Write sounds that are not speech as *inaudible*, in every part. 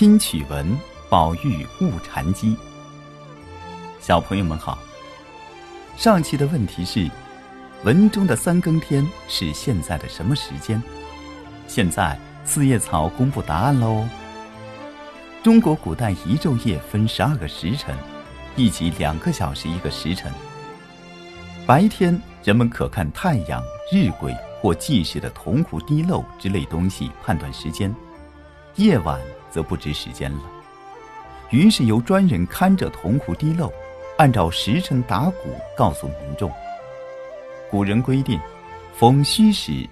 听曲文，宝玉误禅机。小朋友们好。上期的问题是，文中的三更天是现在的什么时间？现在四叶草公布答案喽。中国古代一昼夜分十二个时辰，一集两个小时一个时辰。白天人们可看太阳、日晷或计时的铜壶滴漏之类东西判断时间，夜晚。则不知时间了。于是由专人看着铜壶滴漏，按照时辰打鼓告诉民众。古人规定，逢戌时，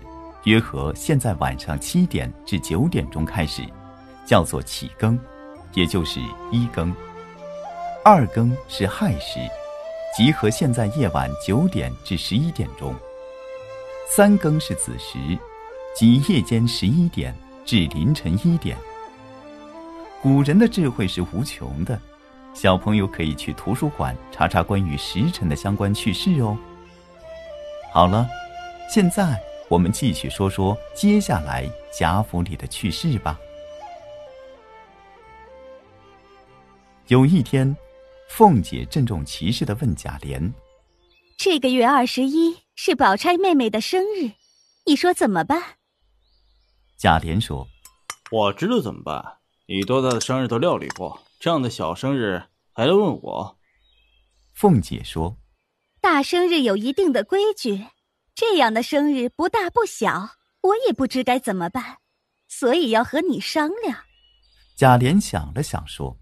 约合现在晚上七点至九点钟开始，叫做起更，也就是一更；二更是亥时，即合现在夜晚九点至十一点钟；三更是子时，即夜间十一点至凌晨一点。古人的智慧是无穷的，小朋友可以去图书馆查查关于时辰的相关趣事哦。好了，现在我们继续说说接下来贾府里的趣事吧。有一天，凤姐郑重其事的问贾琏：“这个月二十一是宝钗妹妹的生日，你说怎么办？”贾琏说：“我知道怎么办。”你多大的生日都料理过，这样的小生日还来问我？凤姐说：“大生日有一定的规矩，这样的生日不大不小，我也不知该怎么办，所以要和你商量。”贾琏想了想说：“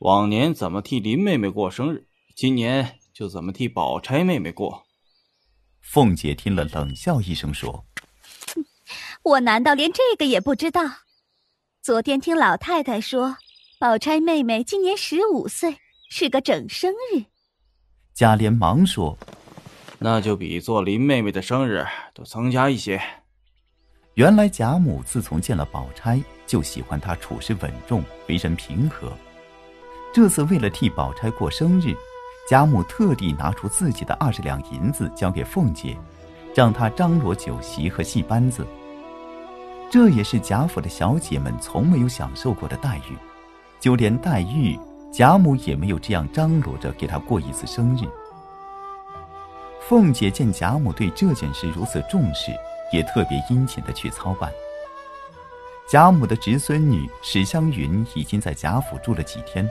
往年怎么替林妹妹过生日，今年就怎么替宝钗妹妹过。”凤姐听了冷笑一声说：“我难道连这个也不知道？”昨天听老太太说，宝钗妹妹今年十五岁，是个整生日。贾琏忙说：“那就比做林妹妹的生日多增加一些。”原来贾母自从见了宝钗，就喜欢她处事稳重，为人平和。这次为了替宝钗过生日，贾母特地拿出自己的二十两银子交给凤姐，让她张罗酒席和戏班子。这也是贾府的小姐们从没有享受过的待遇，就连黛玉，贾母也没有这样张罗着给她过一次生日。凤姐见贾母对这件事如此重视，也特别殷勤的去操办。贾母的侄孙女史湘云已经在贾府住了几天，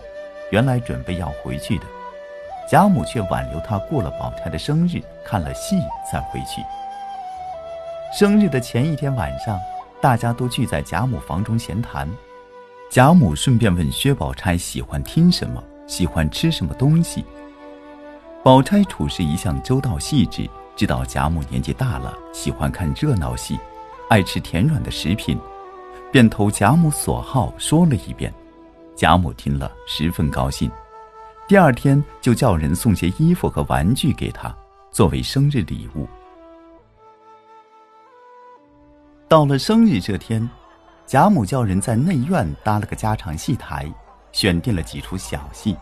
原来准备要回去的，贾母却挽留她过了宝钗的生日，看了戏再回去。生日的前一天晚上。大家都聚在贾母房中闲谈，贾母顺便问薛宝钗喜欢听什么，喜欢吃什么东西。宝钗处事一向周到细致，知道贾母年纪大了，喜欢看热闹戏，爱吃甜软的食品，便投贾母所好说了一遍。贾母听了十分高兴，第二天就叫人送些衣服和玩具给她，作为生日礼物。到了生日这天，贾母叫人在内院搭了个家常戏台，选定了几出小戏，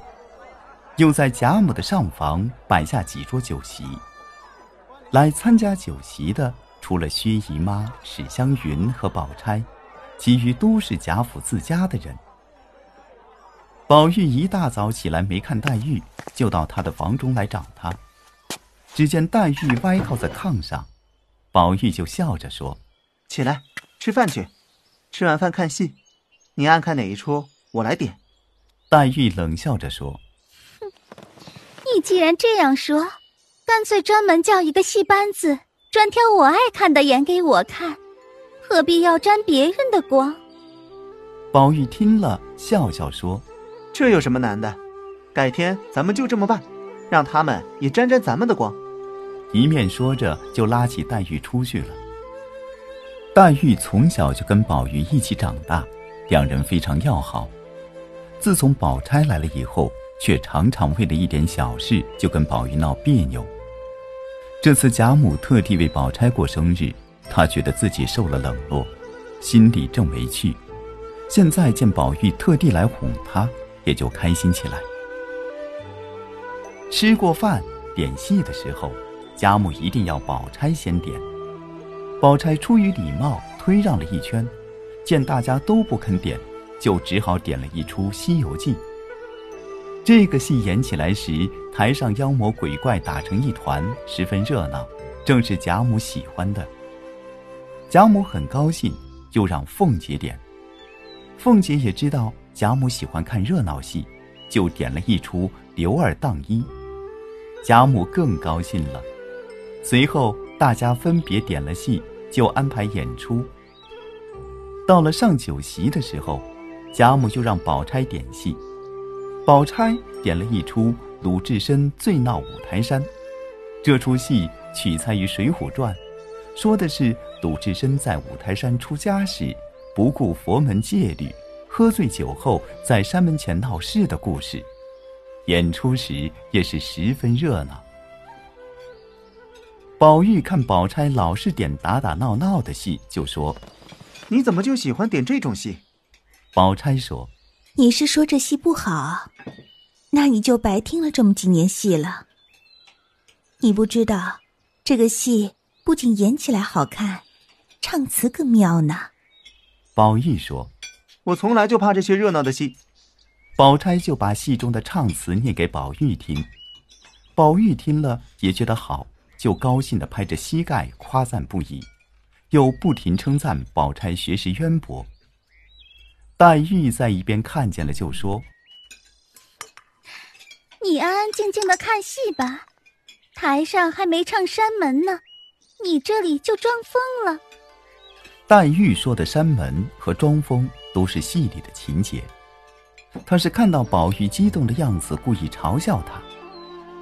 又在贾母的上房摆下几桌酒席。来参加酒席的，除了薛姨妈、史湘云和宝钗，其余都是贾府自家的人。宝玉一大早起来没看黛玉，就到她的房中来找她。只见黛玉歪靠在炕上，宝玉就笑着说。起来，吃饭去。吃完饭看戏，你爱看哪一出，我来点。黛玉冷笑着说：“哼，你既然这样说，干脆专门叫一个戏班子，专挑我爱看的演给我看，何必要沾别人的光？”宝玉听了，笑笑说：“这有什么难的？改天咱们就这么办，让他们也沾沾咱们的光。”一面说着，就拉起黛玉出去了。黛玉从小就跟宝玉一起长大，两人非常要好。自从宝钗来了以后，却常常为了一点小事就跟宝玉闹别扭。这次贾母特地为宝钗过生日，她觉得自己受了冷落，心里正委屈。现在见宝玉特地来哄她，也就开心起来。吃过饭点戏的时候，贾母一定要宝钗先点。宝钗出于礼貌，推让了一圈，见大家都不肯点，就只好点了一出《西游记》。这个戏演起来时，台上妖魔鬼怪打成一团，十分热闹，正是贾母喜欢的。贾母很高兴，就让凤姐点。凤姐也知道贾母喜欢看热闹戏，就点了一出《刘二当一》。贾母更高兴了。随后大家分别点了戏，就安排演出。到了上酒席的时候，贾母就让宝钗点戏。宝钗点了一出鲁智深醉闹五台山，这出戏取材于《水浒传》，说的是鲁智深在五台山出家时，不顾佛门戒律，喝醉酒后在山门前闹事的故事。演出时也是十分热闹。宝玉看宝钗老是点打打闹闹的戏，就说：“你怎么就喜欢点这种戏？”宝钗说。你是说这戏不好，那你就白听了这么几年戏了。你不知道，这个戏不仅演起来好看，唱词更妙呢。宝玉说：“我从来就怕这些热闹的戏。”宝钗就把戏中的唱词念给宝玉听，宝玉听了也觉得好，就高兴的拍着膝盖夸赞不已，又不停称赞宝钗学识渊博。黛玉在一边看见了，就说：“你安安静静的看戏吧，台上还没唱山门呢，你这里就装疯了。”黛玉说的山门和装疯都是戏里的情节，她是看到宝玉激动的样子，故意嘲笑他。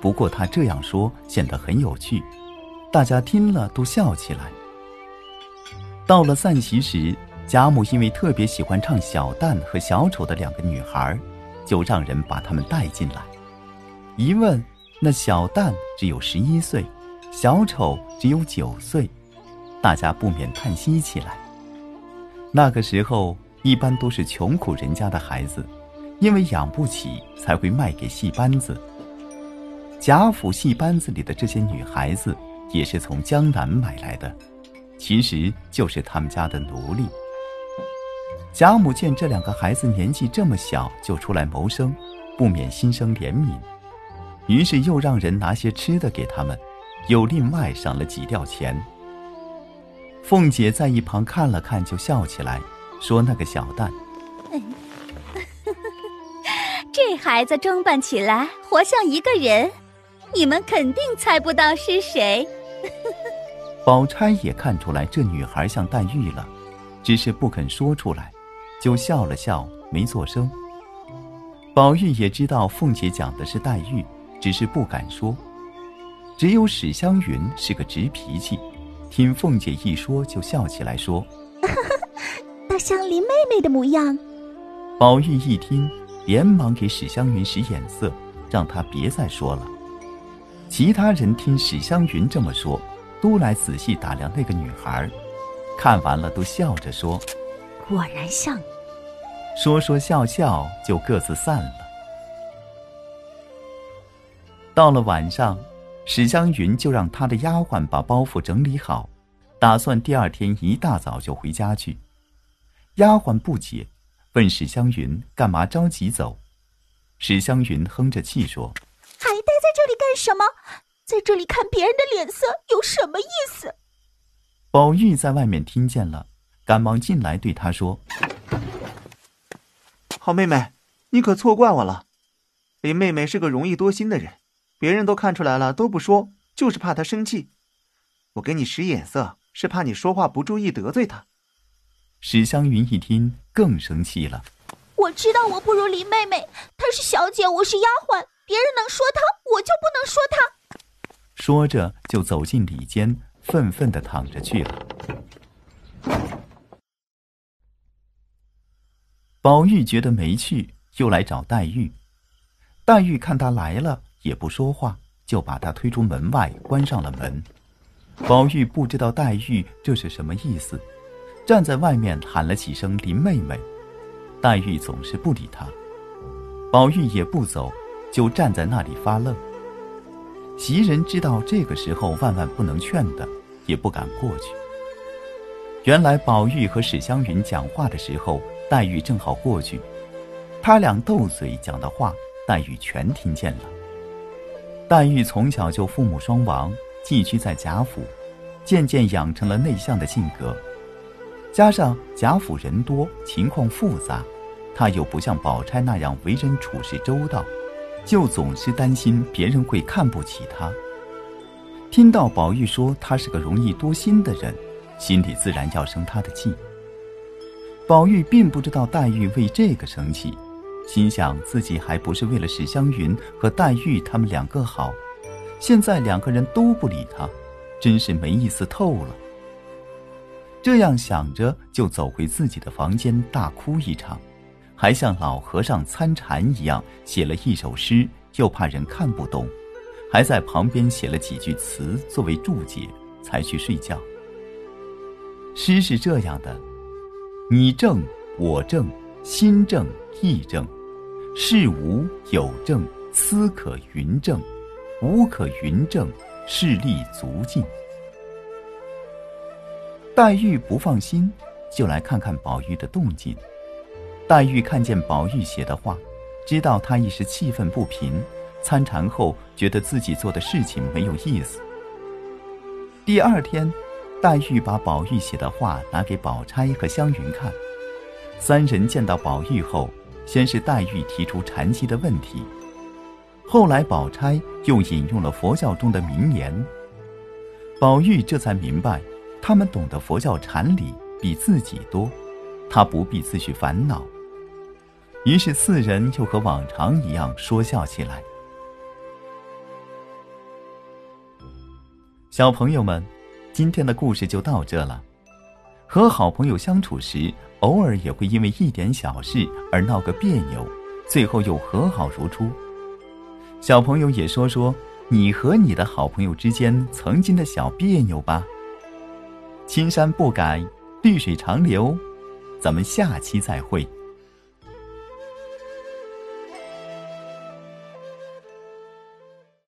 不过他这样说显得很有趣，大家听了都笑起来。到了散席时。贾母因为特别喜欢唱小旦和小丑的两个女孩，就让人把他们带进来。一问，那小旦只有十一岁，小丑只有九岁，大家不免叹息起来。那个时候，一般都是穷苦人家的孩子，因为养不起，才会卖给戏班子。贾府戏班子里的这些女孩子，也是从江南买来的，其实就是他们家的奴隶。贾母见这两个孩子年纪这么小就出来谋生，不免心生怜悯，于是又让人拿些吃的给他们，又另外赏了几吊钱。凤姐在一旁看了看，就笑起来，说：“那个小蛋，*laughs* 这孩子装扮起来活像一个人，你们肯定猜不到是谁。*laughs* ”宝钗也看出来这女孩像黛玉了，只是不肯说出来。就笑了笑，没作声。宝玉也知道凤姐讲的是黛玉，只是不敢说。只有史湘云是个直脾气，听凤姐一说就笑起来，说：“ *laughs* 大像林妹妹的模样。”宝玉一听，连忙给史湘云使眼色，让她别再说了。其他人听史湘云这么说，都来仔细打量那个女孩，看完了都笑着说。果然像，说说笑笑就各自散了。到了晚上，史湘云就让她的丫鬟把包袱整理好，打算第二天一大早就回家去。丫鬟不解，问史湘云干嘛着急走。史湘云哼着气说：“还待在这里干什么？在这里看别人的脸色有什么意思？”宝玉在外面听见了。赶忙进来对他说：“好妹妹，你可错怪我了。林妹妹是个容易多心的人，别人都看出来了都不说，就是怕她生气。我给你使眼色，是怕你说话不注意得罪她。”史湘云一听更生气了。我知道我不如林妹妹，她是小姐，我是丫鬟，别人能说他，我就不能说他。说着就走进里间，愤愤的躺着去了。宝玉觉得没趣，又来找黛玉。黛玉看他来了，也不说话，就把他推出门外，关上了门。宝玉不知道黛玉这是什么意思，站在外面喊了几声“林妹妹”，黛玉总是不理他。宝玉也不走，就站在那里发愣。袭人知道这个时候万万不能劝的，也不敢过去。原来宝玉和史湘云讲话的时候。黛玉正好过去，他俩斗嘴讲的话，黛玉全听见了。黛玉从小就父母双亡，寄居在贾府，渐渐养成了内向的性格，加上贾府人多，情况复杂，她又不像宝钗那样为人处事周到，就总是担心别人会看不起他。听到宝玉说他是个容易多心的人，心里自然要生他的气。宝玉并不知道黛玉为这个生气。心想自己还不是为了史湘云和黛玉他们两个好，现在两个人都不理他，真是没意思透了。这样想着，就走回自己的房间，大哭一场，还像老和尚参禅一样写了一首诗，又怕人看不懂，还在旁边写了几句词作为注解，才去睡觉。诗是这样的：你正，我正。心正意正，事无有正，思可云正，无可云正，事力足尽。黛玉不放心，就来看看宝玉的动静。黛玉看见宝玉写的话，知道他一时气愤不平，参禅后觉得自己做的事情没有意思。第二天，黛玉把宝玉写的话拿给宝钗和湘云看。三人见到宝玉后，先是黛玉提出禅机的问题，后来宝钗又引用了佛教中的名言。宝玉这才明白，他们懂得佛教禅理比自己多，他不必自去烦恼。于是四人又和往常一样说笑起来。小朋友们，今天的故事就到这了。和好朋友相处时，偶尔也会因为一点小事而闹个别扭，最后又和好如初。小朋友也说说你和你的好朋友之间曾经的小别扭吧。青山不改，绿水长流，咱们下期再会。